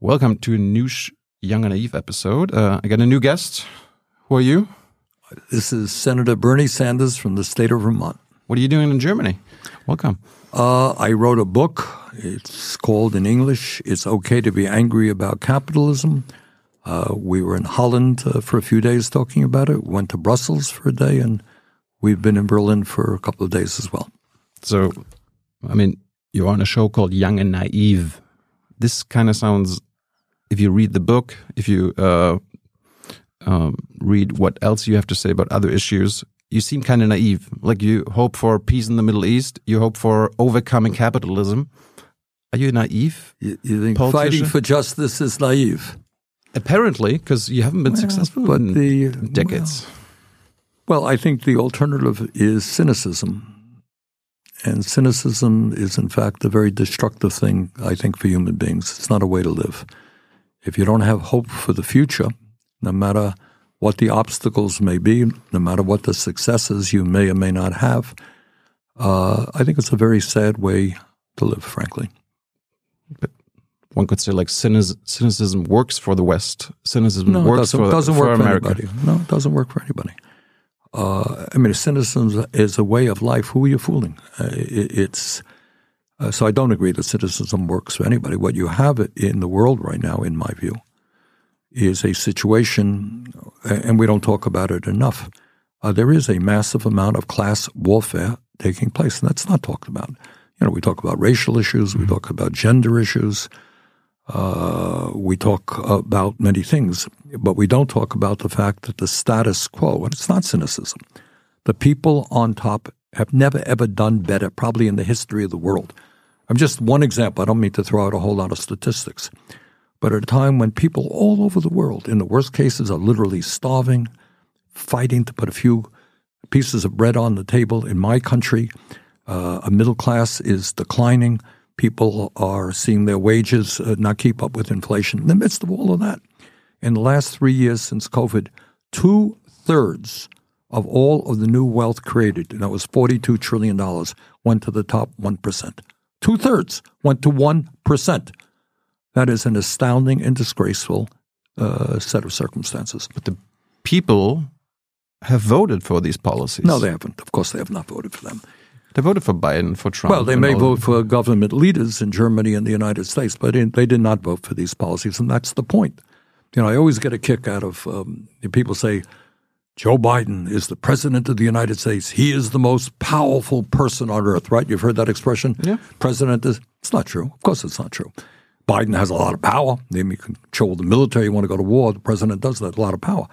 Welcome to a new Sh- Young and Naive episode. Uh, I got a new guest. Who are you? This is Senator Bernie Sanders from the state of Vermont. What are you doing in Germany? Welcome. Uh, I wrote a book. It's called in English, It's Okay to Be Angry About Capitalism. Uh, we were in Holland uh, for a few days talking about it. We Went to Brussels for a day, and we've been in Berlin for a couple of days as well. So, I mean, you're on a show called Young and Naive. This kind of sounds, if you read the book, if you uh, um, read what else you have to say about other issues, you seem kind of naive. Like you hope for peace in the Middle East, you hope for overcoming capitalism. Are you naive? You, you think fighting for justice is naive? Apparently, because you haven't been successful but in the- decades. Well, I think the alternative is cynicism. And cynicism is, in fact, a very destructive thing, I think, for human beings. It's not a way to live. If you don't have hope for the future, no matter what the obstacles may be, no matter what the successes you may or may not have, uh, I think it's a very sad way to live, frankly. But one could say like cynicism works for the West. Cynicism No, works doesn't, for, doesn't for work for America. anybody. No, it doesn't work for anybody. Uh, I mean, cynicism is a way of life. Who are you fooling? Uh, it, it's uh, so I don't agree that cynicism works for anybody. What you have in the world right now, in my view, is a situation, and we don't talk about it enough. Uh, there is a massive amount of class warfare taking place, and that's not talked about. You know, we talk about racial issues, we talk about gender issues, uh, we talk about many things, but we don't talk about the fact that the status quo, and it's not cynicism, the people on top have never ever done better, probably in the history of the world. I'm just one example. I don't mean to throw out a whole lot of statistics, but at a time when people all over the world, in the worst cases, are literally starving, fighting to put a few pieces of bread on the table. In my country, uh, a middle class is declining. People are seeing their wages uh, not keep up with inflation. In the midst of all of that, in the last three years since COVID, two thirds of all of the new wealth created, and that was $42 trillion, went to the top 1%. Two thirds went to 1%. That is an astounding and disgraceful uh, set of circumstances. But the people have voted for these policies. No, they haven't. Of course, they have not voted for them. They voted for Biden, for Trump. Well, they may vote for government leaders in Germany and the United States, but in, they did not vote for these policies, and that's the point. You know, I always get a kick out of um, people say Joe Biden is the president of the United States. He is the most powerful person on earth, right? You've heard that expression. Yeah. President is. It's not true. Of course, it's not true. Biden has a lot of power. They may control the military. You want to go to war. The president does that. A lot of power.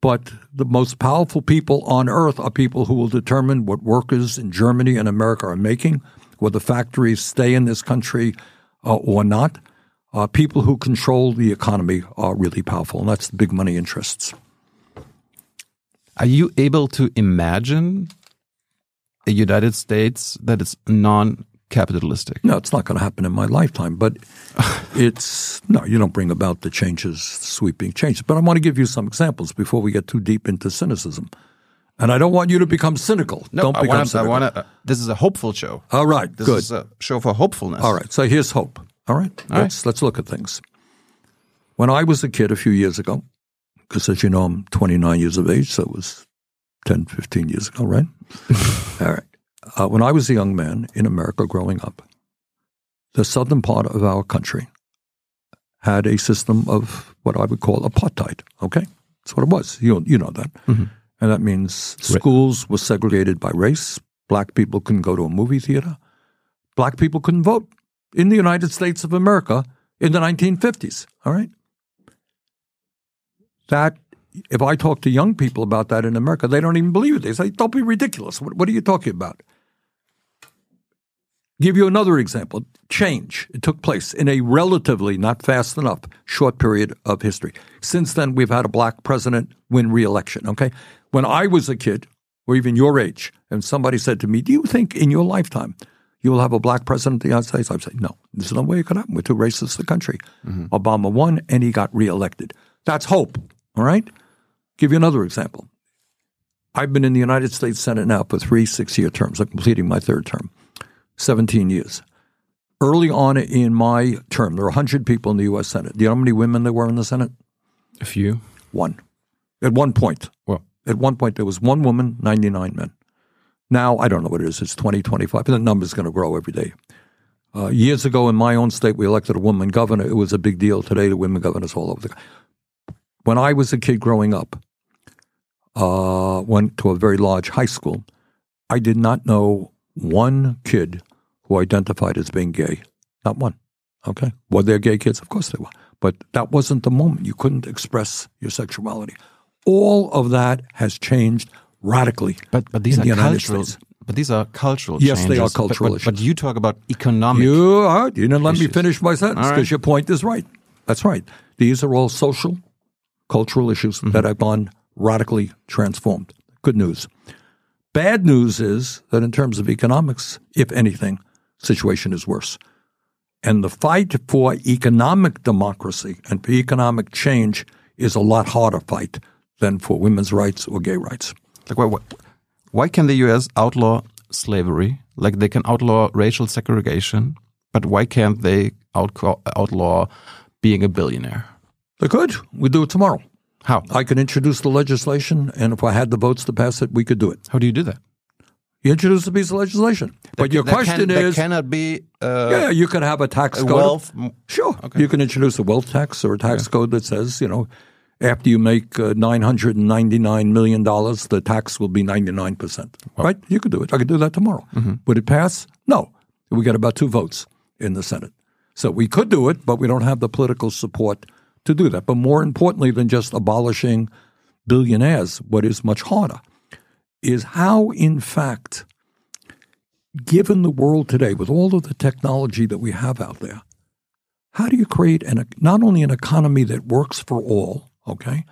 But the most powerful people on earth are people who will determine what workers in Germany and America are making, whether factories stay in this country uh, or not. Uh, people who control the economy are really powerful, and that's the big money interests. Are you able to imagine a United States that is non-capitalistic? No, it's not going to happen in my lifetime, but it's no, you don't bring about the changes, sweeping changes. But I want to give you some examples before we get too deep into cynicism. And I don't want you to become cynical. don't I become wanna, I wanna, uh, this is a hopeful show. All right, This good. is a show for hopefulness. All right, so here's hope. All right, All let's let's look at things. When I was a kid a few years ago, because as you know, I'm 29 years of age, so it was 10, 15 years ago, right? All right. Uh, when I was a young man in America growing up, the southern part of our country had a system of what I would call apartheid. Okay, that's what it was. You you know that, and that means schools were segregated by race. Black people couldn't go to a movie theater. Black people couldn't vote in the United States of America in the 1950s. All right, that if I talk to young people about that in America, they don't even believe it. They say, "Don't be ridiculous. What, what are you talking about?" Give you another example. Change. It took place in a relatively, not fast enough, short period of history. Since then, we've had a black president win re-election. Okay, when I was a kid, or even your age, and somebody said to me, "Do you think in your lifetime you will have a black president of the United States?" I'd say, "No, there's no way it could happen. We're too racist a country." Mm-hmm. Obama won, and he got re-elected. That's hope. All right. Give you another example. I've been in the United States Senate now for three six-year terms. I'm completing my third term. 17 years. Early on in my term, there were 100 people in the U.S. Senate. Do you know how many women there were in the Senate? A few. One. At one point. Well, At one point, there was one woman, 99 men. Now, I don't know what it is. It's 20, 25. But the number's going to grow every day. Uh, years ago in my own state, we elected a woman governor. It was a big deal. Today, the women governors all over the When I was a kid growing up, uh, went to a very large high school, I did not know one kid who identified as being gay. Not one. Okay. Were there gay kids? Of course there were. But that wasn't the moment. You couldn't express your sexuality. All of that has changed radically. but but these are the cultural. But these are cultural. Yes, they are changes. But- cultural but, but, issues. you talk about economic. You, are, you didn't let me finish my sentence All right. because your point is right. That's right. These are all social, cultural issues Mm-hmm. that have gone radically transformed. Good news. Bad news is that in terms of economics, if anything, situation is worse. And the fight for economic democracy and for economic change is a lot harder fight than for women's rights or gay rights. Like, why, why, can the U.S. outlaw slavery? Like, they can outlaw racial segregation, but why can't they outlaw being a billionaire? They could. We do it tomorrow. How? I could introduce the legislation, and if I had the votes to pass it, we could do it. How do you do that? You introduce a piece of legislation. But your question can, is, cannot be uh, yeah, you can have a tax a code. wealth. Sure. You can introduce a wealth tax or a tax code that says, you know, after you make uh, $999 million, the tax will be 99%. Right? You could do it. I could do that tomorrow. Mm-hmm. Would it pass? No. We got about two votes in the Senate. So we could do it, but we don't have the political support to do that. But more importantly than just abolishing billionaires, what is much harder is how, in fact, given the world today, with all of the technology that we have out there, how do you create an, not only an economy that works for all, okay,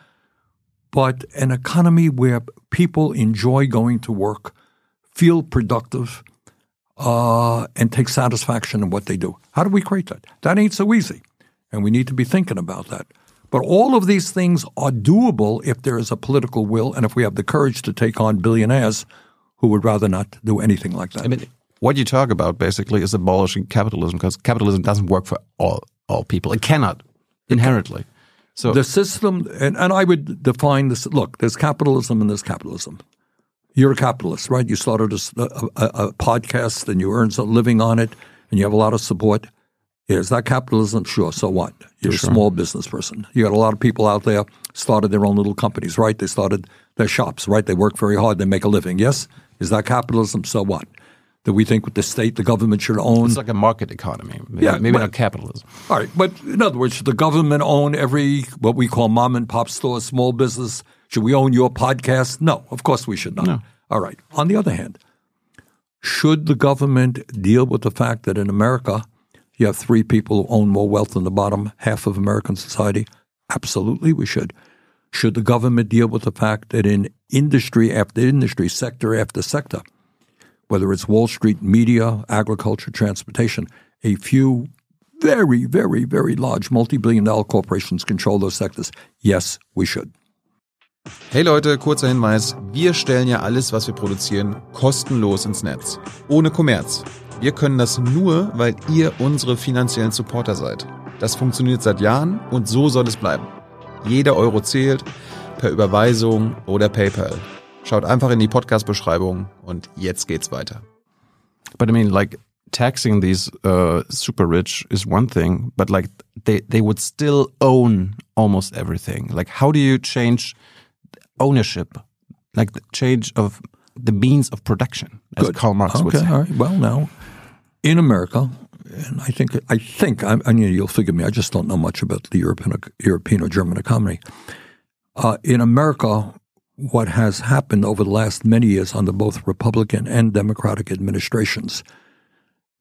but an economy where people enjoy going to work, feel productive, uh, and take satisfaction in what they do? How do we create that? That ain't so easy, and we need to be thinking about that. But all of these things are doable if there is a political will and if we have the courage to take on billionaires who would rather not do anything like that. I mean, what you talk about basically is abolishing capitalism because capitalism doesn't work for all all people. It cannot inherently. So the system, and, and I would define this look, there's capitalism and there's capitalism. You're a capitalist, right? You started a podcast and you earn a living on it and you have a lot of support. Is that capitalism? Sure. So what? You're a small business person. You got a lot of people out there started their own little companies, right? They started their shops, right? They work very hard. They make a living. Yes. Is that capitalism? So what? That we think the state, the government should own? it's like a market economy. Maybe, Yeah, maybe but- not capitalism. All right, but in other words, should the government own every what we call mom and pop store, small business? Should we own your podcast? No, of course we should not. No. All right. On the other hand, should the government deal with the fact that in America you have three people who own more wealth than the bottom half of American society? Absolutely, we should. Should the government deal with the fact that in industry after industry, sector after sector, whether it's Wall Street, media, agriculture, transportation, a few very, very, very large multi billion dollar corporations control those sectors? Yes, we should. Hey Leute, kurzer Hinweis. Wir stellen ja alles, was wir produzieren, kostenlos ins Netz. Ohne Kommerz. Wir können das nur, weil ihr unsere finanziellen Supporter seid. Das funktioniert seit Jahren und so soll es bleiben. Jeder Euro zählt, per Überweisung oder PayPal. Schaut einfach in die Podcast-Beschreibung und jetzt geht's weiter. But I mean, like taxing these uh, super rich is one thing, but like they they would still own almost everything. Like, how do you change ownership? Like the change of the means of production, as Karl Marx would Okay, say. all right. Well, now in America, and I think I think I, I mean, you'll forgive me. I just don't know much about the European European or German economy. Uh, in America, what has happened over the last many years under both Republican and Democratic administrations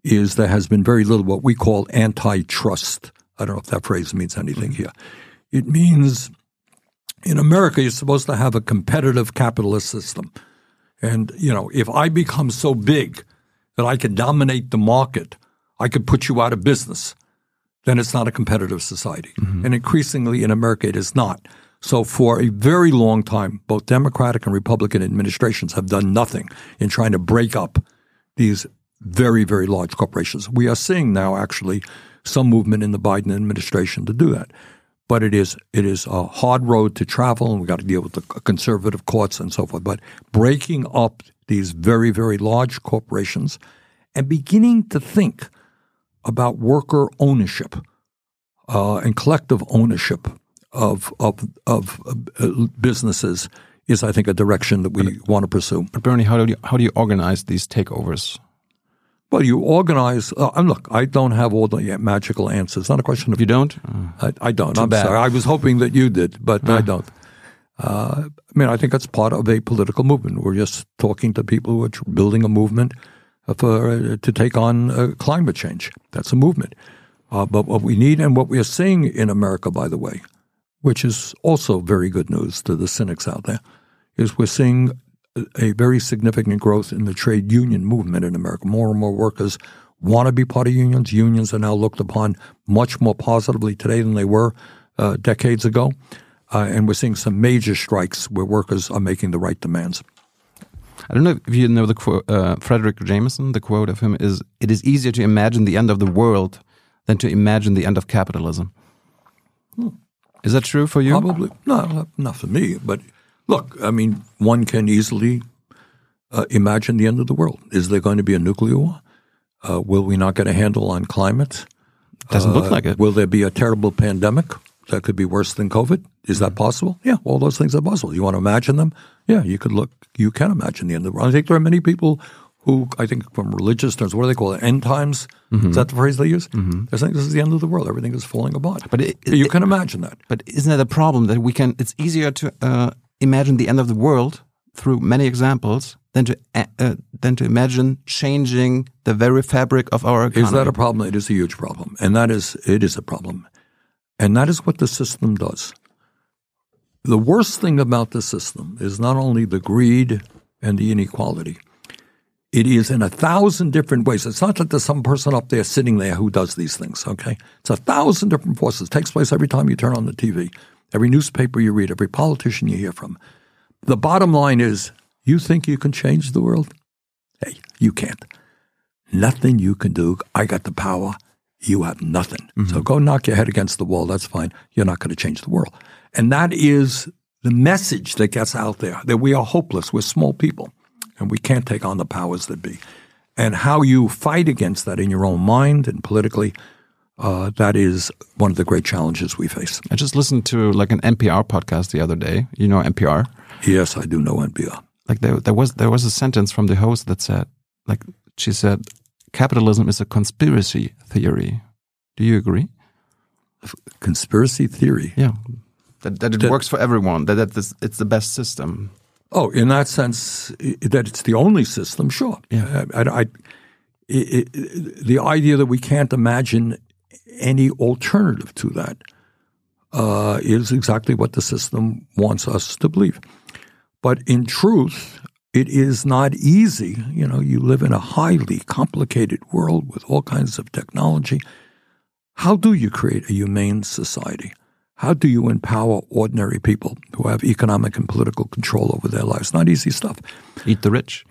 is there has been very little what we call antitrust. I don't know if that phrase means anything here. It means in America, you're supposed to have a competitive capitalist system. And, you know, if I become so big that I could dominate the market, I could put you out of business, then it's not a competitive society. Mm-hmm. And increasingly in America, it is not. So for a very long time, both Democratic and Republican administrations have done nothing in trying to break up these very, very large corporations. We are seeing now actually some movement in the Biden administration to do that. But it is it is a hard road to travel, and we've got to deal with the conservative courts and so forth. But breaking up these very, very large corporations and beginning to think about worker ownership uh, and collective ownership of of of uh, businesses is, I think, a direction that we want to pursue. But Bernie, how do you how do you organize these takeovers? Well, you organize. Uh, look, I don't have all the magical answers. It's Not a question of You don't? I, I don't. Too I'm bad. sorry. I was hoping that you did, but I don't. Uh, I mean, I think that's part of a political movement. We're just talking to people who are building a movement for uh, to take on uh, climate change. That's a movement. Uh, but what we need, and what we are seeing in America, by the way, which is also very good news to the cynics out there, is we're seeing a- very significant growth in the trade union movement in America. More and more workers want to be part of unions. Unions are now looked upon much more positively today than they were uh, decades ago. Uh, and we're seeing some major strikes where workers are making the right demands. I don't know if you know the quote, uh, Fredric Jameson. The quote of him is, "It is easier to imagine the end of the world than to imagine the end of capitalism." Is that true for you? Probably no, not- not for me. But look, I mean, one can easily uh, imagine the end of the world. Is there going to be a nuclear war? Uh, will we not get a handle on climate? Doesn't look Uh, like it. Will there be a terrible pandemic that could be worse than COVID? Is that possible? Yeah, all those things are possible. You want to imagine them? Yeah, you could look. You can imagine the end of the world. I think there are many people who, I think, from religious terms, what do they call it? End times. Mm-hmm. Is that the phrase they use? They're saying this is the end of the world. Everything is falling apart. But it- you it- can imagine that. But isn't that a problem that we can? It's easier to uh, imagine the end of the world through many examples than to uh, uh, than to imagine changing the very fabric of our economy. Is that a problem? It is a huge problem, and that is it is a problem, and that is what the system does. The worst thing about the system is not only the greed and the inequality. It is in a thousand different ways. It's not that there's some person up there sitting there who does these things. Okay, it's a thousand different forces. It takes place every time you turn on the TV, every newspaper you read, every politician you hear from. The bottom line is, you think you can change the world? Hey, you can't. Nothing you can do. I got the power. You have nothing. Mm-hmm. So go knock your head against the wall. That's fine. You're not going to change the world. And that is the message that gets out there that we are hopeless. We're small people and we can't take on the powers that be. And how you fight against that in your own mind and politically, uh, that is one of the great challenges we face. I just listened to like an NPR podcast the other day. You know NPR. Yes, I do know NPR. Like there, there was there was a sentence from the host that said, like she said, capitalism is a conspiracy theory. Do you agree? Conspiracy theory. Yeah, that that it That- works for everyone. That that this, it's the best system. Oh, in that sense, that it's the only system, sure. Yeah. I, I, I, i- i- the idea that we can't imagine any alternative to that uh, is exactly what the system wants us to believe. But in truth, it is not easy. You know, you live in a highly complicated world with all kinds of technology. How do you create a humane society? How do you empower ordinary people who have economic and political control over their lives? Not easy stuff. Eat the rich.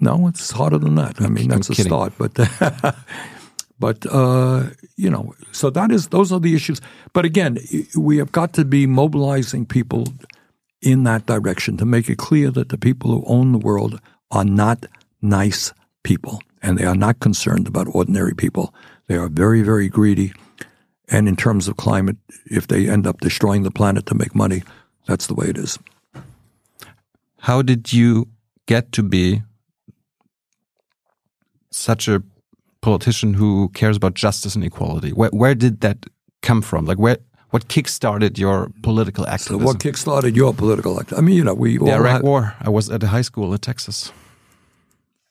No, it's harder than that. I mean, I'm that's a start, but but uh, you know, so that is those are the issues. But again, we have got to be mobilizing people in that direction to make it clear that the people who own the world are not nice people, and they are not concerned about ordinary people. They are very, very greedy. And in terms of climate, if they end up destroying the planet to make money, that's the way it is. How did you get to be such a politician who cares about justice and equality? Where where did that come from? Like where what kickstarted your political So activism? what kickstarted your political activism? I mean, you know, we the Iraq had- War. I was at a high school in Texas.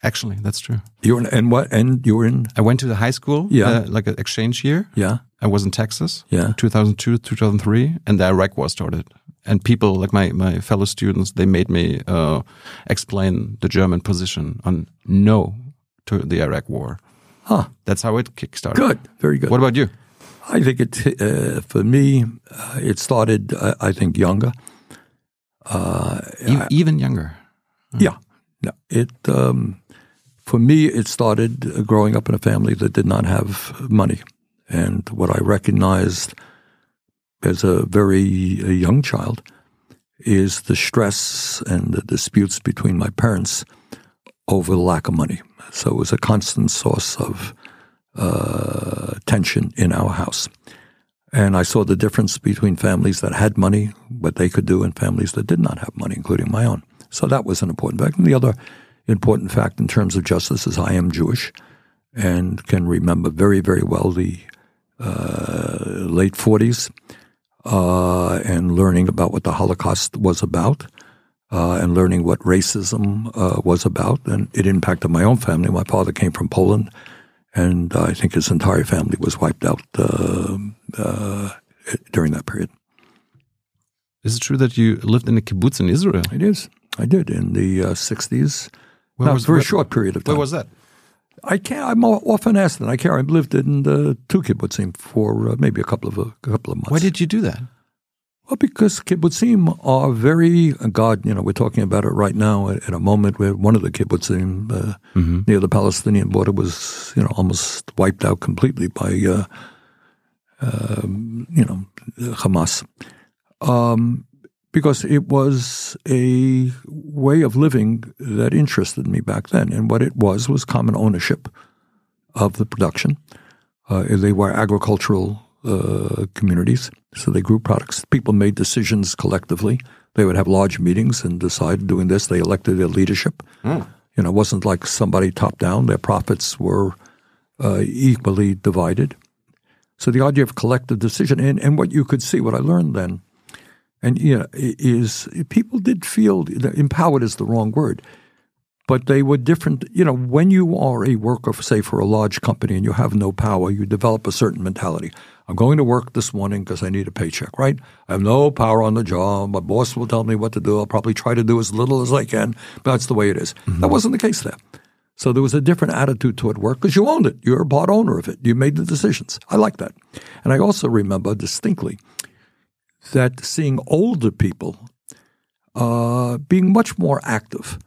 Actually, that's true. You were in, and what? And you were in? I went to the high school, Yeah. uh, like an exchange year. Yeah. I was in Texas, Yeah. 2002, 2003, and the Iraq War started. And people, like my, my fellow students, they made me uh, explain the German position on no to the Iraq War. Huh. That's how it kickstarted. Good. Very good. What about you? I think it uh, for me, uh, it started. Uh, I think younger. E- even younger. Yeah. No, it um, for me, it started uh, growing up in a family that did not have money. And what I recognized as a very a young child is the stress and the disputes between my parents over the lack of money. So it was a constant source of uh, tension in our house. And I saw the difference between families that had money, what they could do, and families that did not have money, including my own. So that was an important fact. And the other important fact in terms of justice is I am Jewish and can remember very, very well the uh, late 40s uh, and learning about what the Holocaust was about uh, and learning what racism uh, was about. And it impacted my own family. My father came from Poland, and I think his entire family was wiped out uh, uh, during that period. Is it true that you lived in a kibbutz in Israel? It is. I did in the 60s. Where was, for a short period of time. Where was that? I can't. I'm often asked that. I can't. I've lived in the two kibbutzim for uh, maybe a couple of a couple of months. Why did you do that? Well, because kibbutzim are very uh, God. You know, we're talking about it right now at, at a moment where one of the kibbutzim uh, mm-hmm. near the Palestinian border was, you know, almost wiped out completely by, uh, um, you know, Hamas. Um, because it was a way of living that interested me back then. And what it was was common ownership of the production. Uh, they were agricultural uh, communities, so they grew products. People made decisions collectively. They would have large meetings and decide doing this. They elected their leadership. Mm. You know, it wasn't like somebody top down. Their profits were uh, equally divided. So the idea of collective decision, and, and what you could see, what I learned then and you know, is people did feel empowered is the wrong word, but they were different. You know, when you are a worker, say for a large company, and you have no power, you develop a certain mentality. I'm going to work this morning because I need a paycheck, right? I have no power on the job. My boss will tell me what to do. I'll probably try to do as little as I can, but that's the way it is. Mm-hmm. That wasn't the case there. So there was a different attitude toward work because you owned it. You're a part owner of it. You made the decisions. I like that. And I also remember distinctly that seeing older people uh, being much more active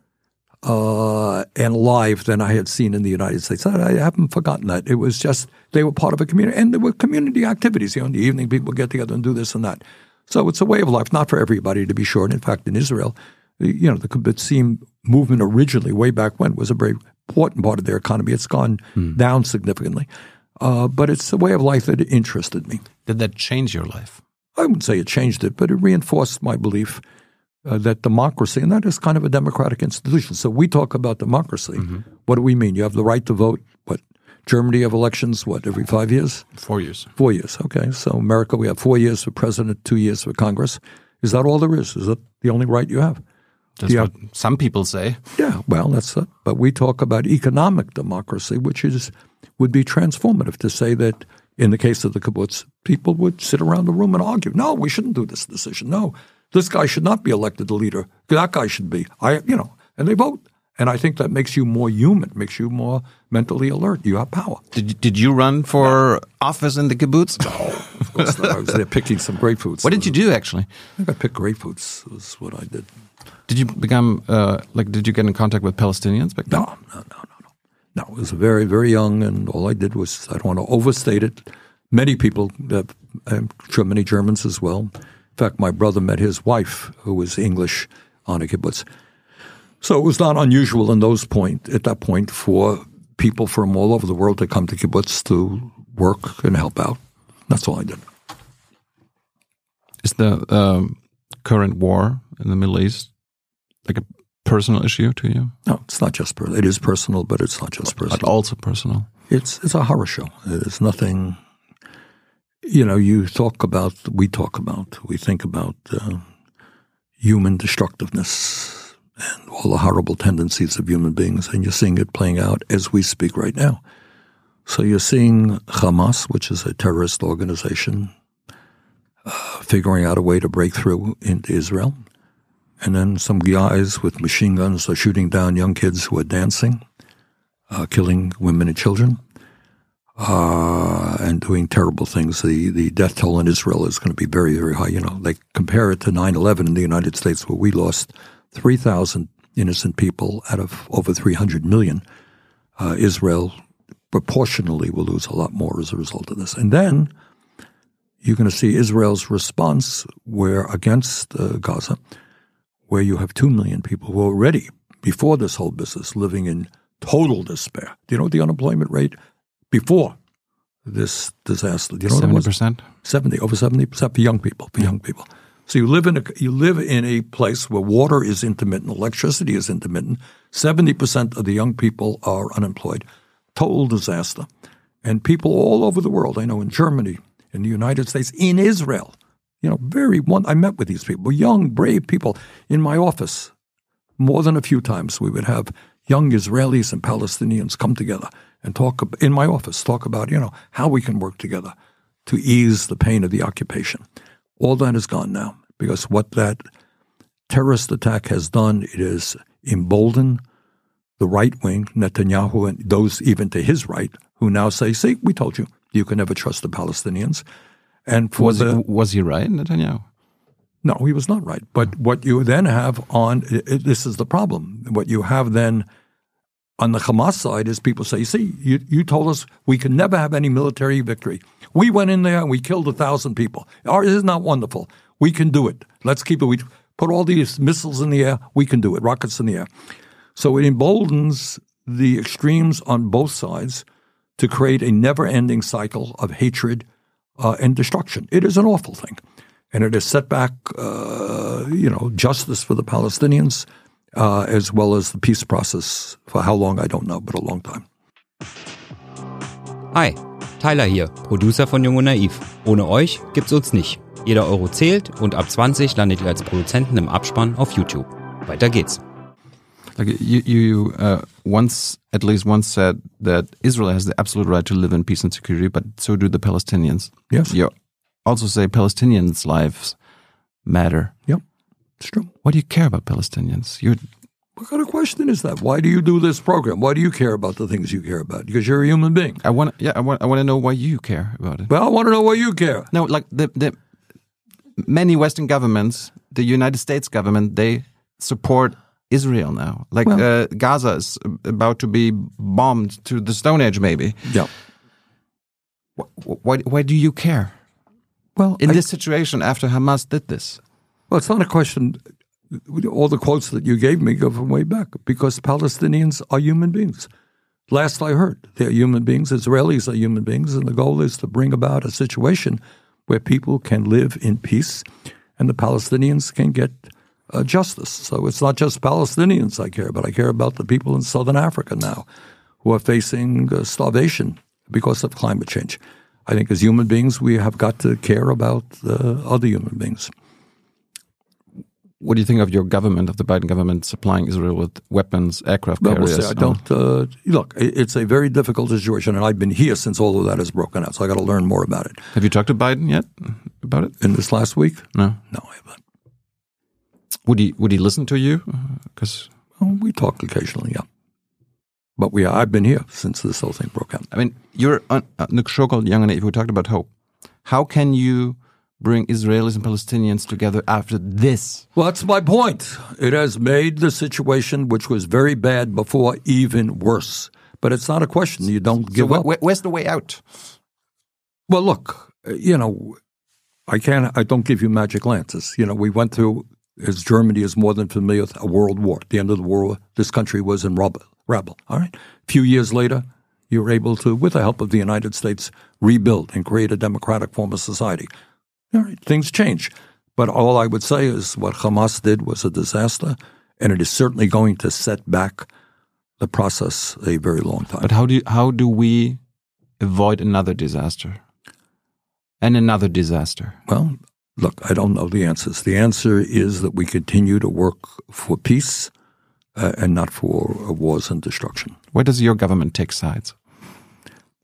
uh, and live than I had seen in the United States. I, I, haven't forgotten that. It was just they were part of a community, and there were community activities. You know, in the evening, people get together and do this and that. So it's a way of life, not for everybody, to be sure. And in fact, in Israel, you know, the Kibbutzim movement originally, way back when, was a very important part of their economy. It's gone hmm. down significantly, uh, but it's a way of life that interested me. Did that change your life? I wouldn't say it changed it, but it reinforced my belief uh, that democracy, and that is kind of a democratic institution. So we talk about democracy. Mm-hmm. What do we mean? You have the right to vote. What? Germany have elections, what, every five years? Four years. Four years, okay. So America, we have four years for president, two years for Congress. Is that all there is? Is that the only right you have? That's what some people say. Yeah, well, that's it. But we talk about economic democracy, which is would be transformative to say that – in the case of the kibbutz, people would sit around the room and argue. No, we shouldn't do this decision. No, this guy should not be elected the leader. That guy should be. I, you know, and they vote. And I think that makes you more human, makes you more mentally alert. You have power. Did Did you run for office in the kibbutz? No, of course not. I was there picking some grapefruits. What did you do actually? I think I picked grapefruits. Was what I did. Did you become uh, like? Did you get in contact with Palestinians back then? No, no, no, no. No, I was very, very young, and all I did was, I don't want to overstate it. Many people, uh, I'm sure many Germans as well. In fact, my brother met his wife, who was English, on a kibbutz. So it was not unusual in those point at that point for people from all over the world to come to kibbutz to work and help out. That's all I did. Is the um, current war in the Middle East like a personal issue to you? No, it's not just personal. It is personal, but it's not just personal. But also personal. It's it's a horror show. It's nothing. You know, you talk about, we talk about, we think about uh, human destructiveness and all the horrible tendencies of human beings, and you're seeing it playing out as we speak right now. So you're seeing Hamas, which is a terrorist organization, uh, figuring out a way to break through into Israel. And then some guys with machine guns are shooting down young kids who are dancing, uh, killing women and children, uh, and doing terrible things. The, the death toll in Israel is going to be very, very high. You know, they compare it to 9 11 in the United States, where we lost 3,000 innocent people out of over 300 million. uh, Israel proportionally will lose a lot more as a result of this. And then you're going to see Israel's response where against uh, Gaza, where you have 2 million people who are already, before this whole business, living in total despair. Do you know the unemployment rate before this disaster? Do you know Seventy what it was? percent. 70, over 70% for young people, for young people. So you live in a, you live in a place where water is intermittent, electricity is intermittent. 70% of the young people are unemployed. Total disaster. And people all over the world, I know in Germany, in the United States, in Israel, you know, very one, I met with these people, young, brave people in my office. More than a few times we would have young Israelis and Palestinians come together and talk in my office, talk about, you know, how we can work together to ease the pain of the occupation. All that is gone now because what that terrorist attack has done, it has emboldened the right wing, Netanyahu, and those even to his right, who now say, see, we told you, you can never trust the Palestinians. And for Was the, he, was he right, Netanyahu? no, he was not right. But what you then have on i i- this is the problem. What you have then on the Hamas side is people say, you "See, you, you told us we could never have any military victory. We went in there and we killed a thousand people. Isn't that wonderful? We can do it. Let's keep it. We put all these missiles in the air. We can do it. Rockets in the air. So it emboldens the extremes on both sides to create a never-ending cycle of hatred uh, and destruction. It is an awful thing, and it has set back, uh, you know, justice for the Palestinians uh, as well as the peace process for how long I don't know, but a long time. Hi, Tyler hier, Producer von Jung und Naiv. Ohne euch gibt's uns nicht. Jeder Euro zählt und ab 20 landet ihr als Produzenten im Abspann auf YouTube. Weiter geht's. Like you, you uh, once, at least once said that Israel has the absolute right to live in peace and security, but so do the Palestinians. Yes. You also say Palestinians' lives matter. Yep, it's true. Why do you care about Palestinians? You're What kind of question is that? Why do you do this program? Why do you care about the things you care about? Because you're a human being. I want, yeah, I want, I want to know why you care about it. Well, I want to know why you care. No, like the the many Western governments, the United States government, they support Israel now. Like Well- uh, Gaza is about to be bombed to the Stone Age, maybe. Yeah. Wh- Why? Why do you care Well, in I- this situation after Hamas did this? Well, it's not a question. All the quotes that you gave me go from way back because Palestinians are human beings. Last I heard, they're human beings. Israelis are human beings, and the goal is to bring about a situation where people can live in peace, and the Palestinians can get uh, justice. So it's not just Palestinians I care about. I care about the people in southern Africa now who are facing uh, starvation because of climate change. I think as human beings, we have got to care about uh, other human beings. What do you think of your government, of the Biden government, supplying Israel with weapons, aircraft Well, we'll carriers? I don't uh, look. It's a very difficult situation, and I've been here since all of that has broken out. So I got to learn more about it. Have you talked to Biden yet about it? In this last week, No. no, I haven't. Would he? Would he listen to you? Because Oh, we talk occasionally, yeah. But we, I've been here since this whole thing broke out. I mean, you're on uh, the show called Young and Naive. We talked about hope. How can you bring Israelis and Palestinians together after this? Well, that's my point. It has made the situation, which was very bad before, even worse. But it's not a question. You don't So give wh- up. wh- where's the way out? Well, look, uh, you know, I can't. I don't give you magic lances. You know, we went through, as Germany is more than familiar with, a world war. At the end of the war, this country was in rubble. Rabble. All right. A few years later, you were able to, with the help of the United States, rebuild and create a democratic form of society. All right. Things change, but all I would say is what Hamas did was a disaster, and it is certainly going to set back the process a very long time. But how do you, how do we avoid another disaster and another disaster? Well, look, I don't know the answers. The answer is that we continue to work for peace uh, and not for uh, wars and destruction. Where does your government take sides?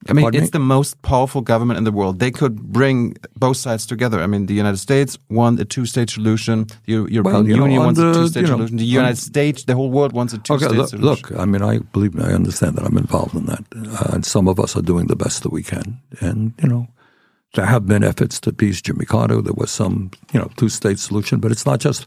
I mean, Pardon it's me? the most powerful government in the world. They could bring both sides together. I mean, the United States want a two-state solution. The Eu- European you know, Union on wants the- a two-state you know, solution. The United States, the whole world wants a two-state Okay, look, solution. look, I mean, I believe me, I understand that I'm involved in that, uh, and some of us are doing the best that we can. And you know, there have been efforts to peace Jimmy Carter. There was some, you know, two-state solution, but it's not just.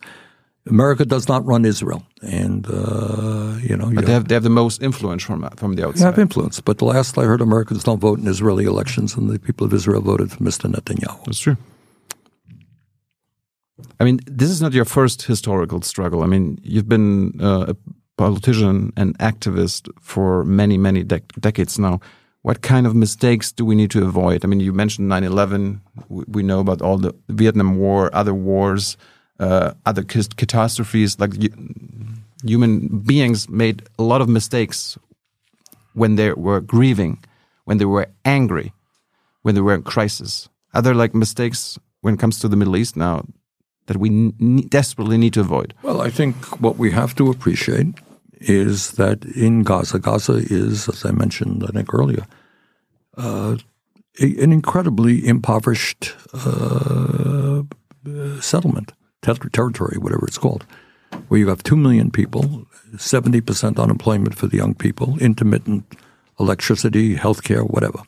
America does not run Israel, and uh, you know, you they have, they have the most influence from from the outside. They have influence. But the last I heard, Americans don't vote in Israeli elections, and the people of Israel voted for Mr. Netanyahu. That's true. I mean, this is not your first historical struggle. I mean, you've been uh, a politician and activist for many, many dec- decades now. What kind of mistakes do we need to avoid? I mean, you mentioned 9 11. We, we know about all the Vietnam War, other wars, uh, other catastrophes. Like human beings made a lot of mistakes when they were grieving, when they were angry, when they were in crisis. Other like mistakes when it comes to the Middle East now that we desperately need to avoid? Well, I think what we have to appreciate is that in Gaza, Gaza is, as I mentioned, I think earlier, uh, an incredibly impoverished uh, settlement, ter- territory, whatever it's called, where you have 2 million people, 70% unemployment for the young people, intermittent electricity, healthcare, whatever.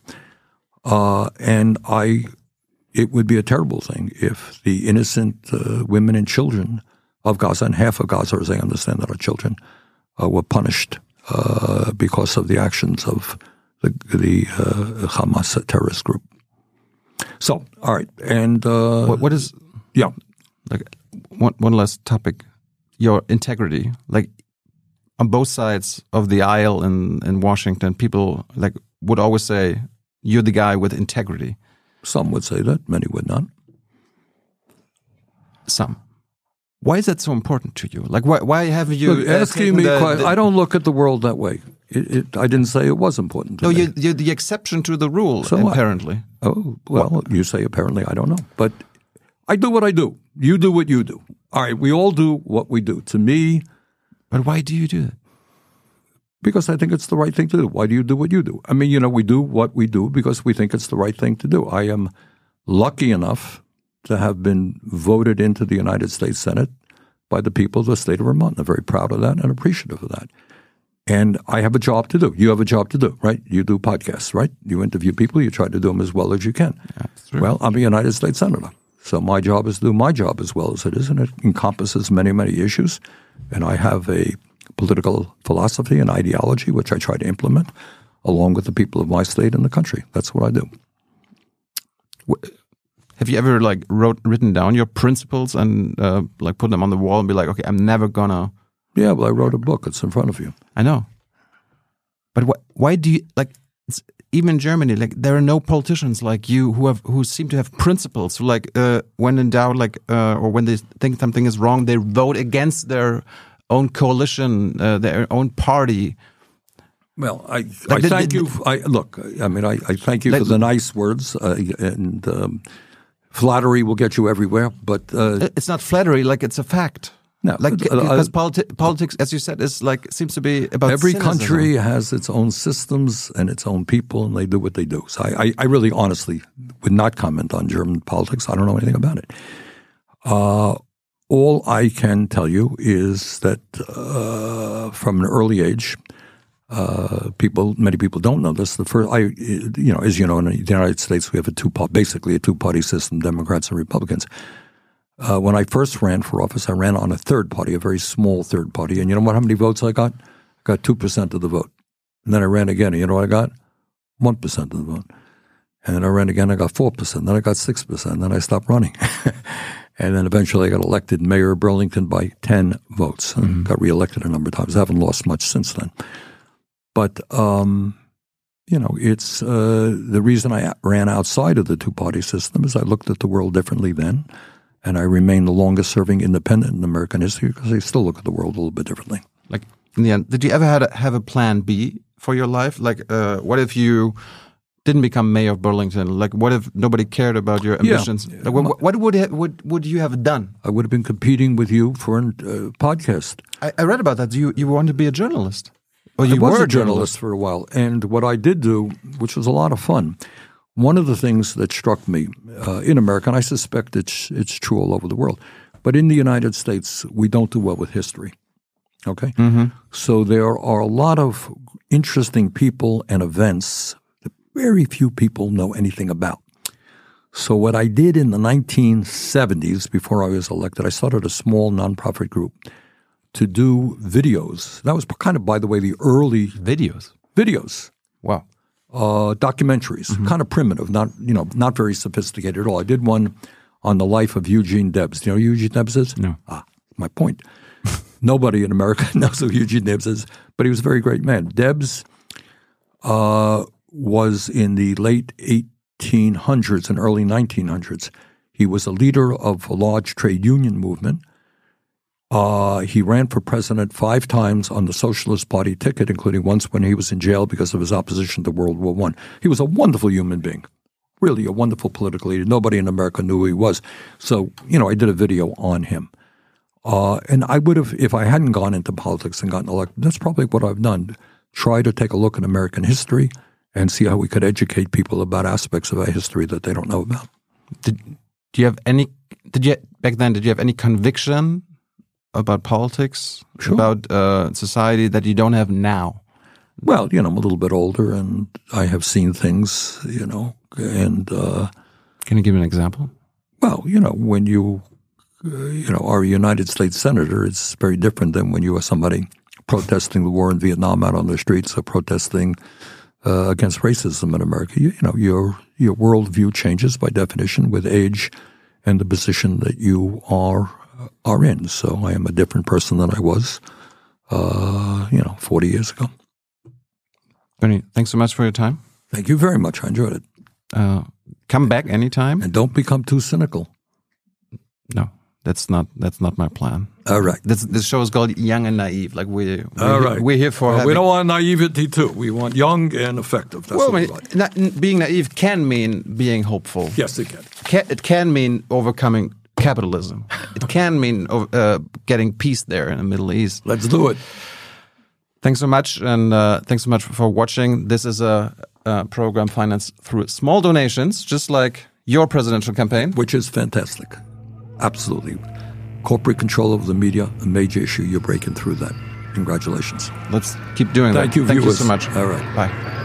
Uh, and I, it would be a terrible thing if the innocent uh, women and children of Gaza, and half of Gaza, as I understand that, are children, uh, were punished uh, because of the actions of the, the uh, Hamas terrorist group. So, all right, and uh, What, what is yeah, like one one last topic? Your integrity, like on both sides of the aisle in in Washington, people like would always say you're the guy with integrity. some would say that, many would not. Some. Why is that so important to you? Like, why why have you Look, asking me, the- the- I don't look at the world that way. It, it, I didn't say it was important. To No, me. you're the exception to the rule, So apparently. Oh, well, you say apparently, I don't know. But I do what I do. You do what you do. All right, we all do what we do. To me, But why do you do that? because I think it's the right thing to do. Why do you do what you do? I mean, you know, we do what we do because we think it's the right thing to do. I am lucky enough to have been voted into the United States Senate by the people of the state of Vermont. I'm very proud of that and appreciative of that. And I have a job to do. You have a job to do, right? You do podcasts, right? You interview people, you try to do them as well as you can. Well, I'm a United States Senator. So my job is to do my job as well as it is, and it encompasses many, many issues. And I have a political philosophy and ideology which I try to implement along with the people of my state and the country. That's what I do. Have you ever like wrote written down your principles and uh, like put them on the wall and be like, okay, I'm never gonna. Yeah, well, I wrote a book. It's in front of you. I know, but wh- why do you like? It's, even in Germany, like there are no politicians like you who have who seem to have principles. Who like uh, when in doubt, like uh, or when they think something is wrong, they vote against their own coalition, uh, their own party. Well, I, I Like the- thank the- you. I look. I mean, I, I thank you Like- for the nice words, uh, and um, flattery will get you everywhere. But uh, It's not flattery, like it's a fact. No, like uh, because politi- politics, as you said, is like seems to be about every cynicism. country has its own systems and its own people, and they do what they do. So I, I, I really, honestly, would not comment on German politics. I don't know anything about it. Uh, all I can tell you is that uh, from an early age, uh, people, many people don't know this. The first, I, you know, as you know, in the United States, we have a two, basically a two-party system: Democrats and Republicans. Uh, when I first ran for office, I ran on a third party, a very small third party, and you know what? How many votes I got? I got two percent of the vote. And then I ran again, and you know what I got? One percent of the vote. And then I ran again, I got four percent. Then I got six percent. Then I stopped running. and then eventually I got elected mayor of Burlington by ten votes, and got reelected a number of times. I haven't lost much since then. But um, you know, it's uh, the reason I ran outside of the two party system is I looked at the world differently then, and I remain the longest serving independent in American history because I still look at the world a little bit differently. Like in the end, did you ever had a, have a plan B for your life? Like, uh, what if you didn't become mayor of Burlington? Like, what if nobody cared about your Yeah. ambitions? Like, what, what would would would you have done? I would have been competing with you for a uh, podcast. I, I read about that. You you want to be a journalist. Well, you I was were a journalist for a while, and what I did do, which was a lot of fun, one of the things that struck me uh, in America, and I suspect it's it's true all over the world, but in the United States, we don't do well with history. Okay, so there are a lot of interesting people and events that very few people know anything about. So what I did in the 1970s, before I was elected, I started a small nonprofit group to do videos. That was kind of, by the way, the early Videos. videos, Wow. Uh, documentaries, kind of primitive, not you know, not very sophisticated at all. I did one on the life of Eugene Debs. Do you know who Eugene Debs is? No. Ah, my point. Nobody in America knows who Eugene Debs is, but he was a very great man. Debs uh, was in the late 1800s and early 1900s. He was a leader of a large trade union movement. Uh, he ran for president five times on the Socialist Party ticket, including once when he was in jail because of his opposition to World War One. He was a wonderful human being, really a wonderful political leader. Nobody in America knew who he was. So, you know, I did a video on him. Uh, and I would have, if I hadn't gone into politics and gotten elected, that's probably what I've done. Try to take a look at American history and see how we could educate people about aspects of our history that they don't know about. Did do you have any? Did you back then? Did you have any conviction about politics, Sure. about uh, society that you don't have now? Well, you know, I'm a little bit older and I have seen things, you know, and, uh, Can you give me an example? well, you know, when you, uh, you know, are a United States Senator, it's very different than when you are somebody protesting the war in Vietnam out on the streets or protesting uh, against racism in America. You, you know, your, your worldview changes by definition with age and the position that you are, are in. So I am a different person than I was, uh, you know, 40 years ago. Bernie, thanks so much for your time. Thank you very much. I enjoyed it. Uh, come back anytime. And don't become too cynical. No, that's not that's not my plan. All right. This this show is called Young and Naive. Like we we're, All here- we're here for Well, having, we don't want naivety too. We want young and effective. That's Well, we mean, like. na- being naive can mean being hopeful. Yes, it can. Ca- it can mean overcoming capitalism. it can mean uh, getting peace there in the Middle East. Let's do it. Thanks so much, and uh, thanks so much for watching. This is a, a program financed through small donations, just like your presidential campaign. Which is fantastic. Absolutely. Corporate control over the media, a major issue. You're breaking through that. Congratulations. Let's keep doing that. Thank that. you, Thank viewers. you so much. All right. Bye.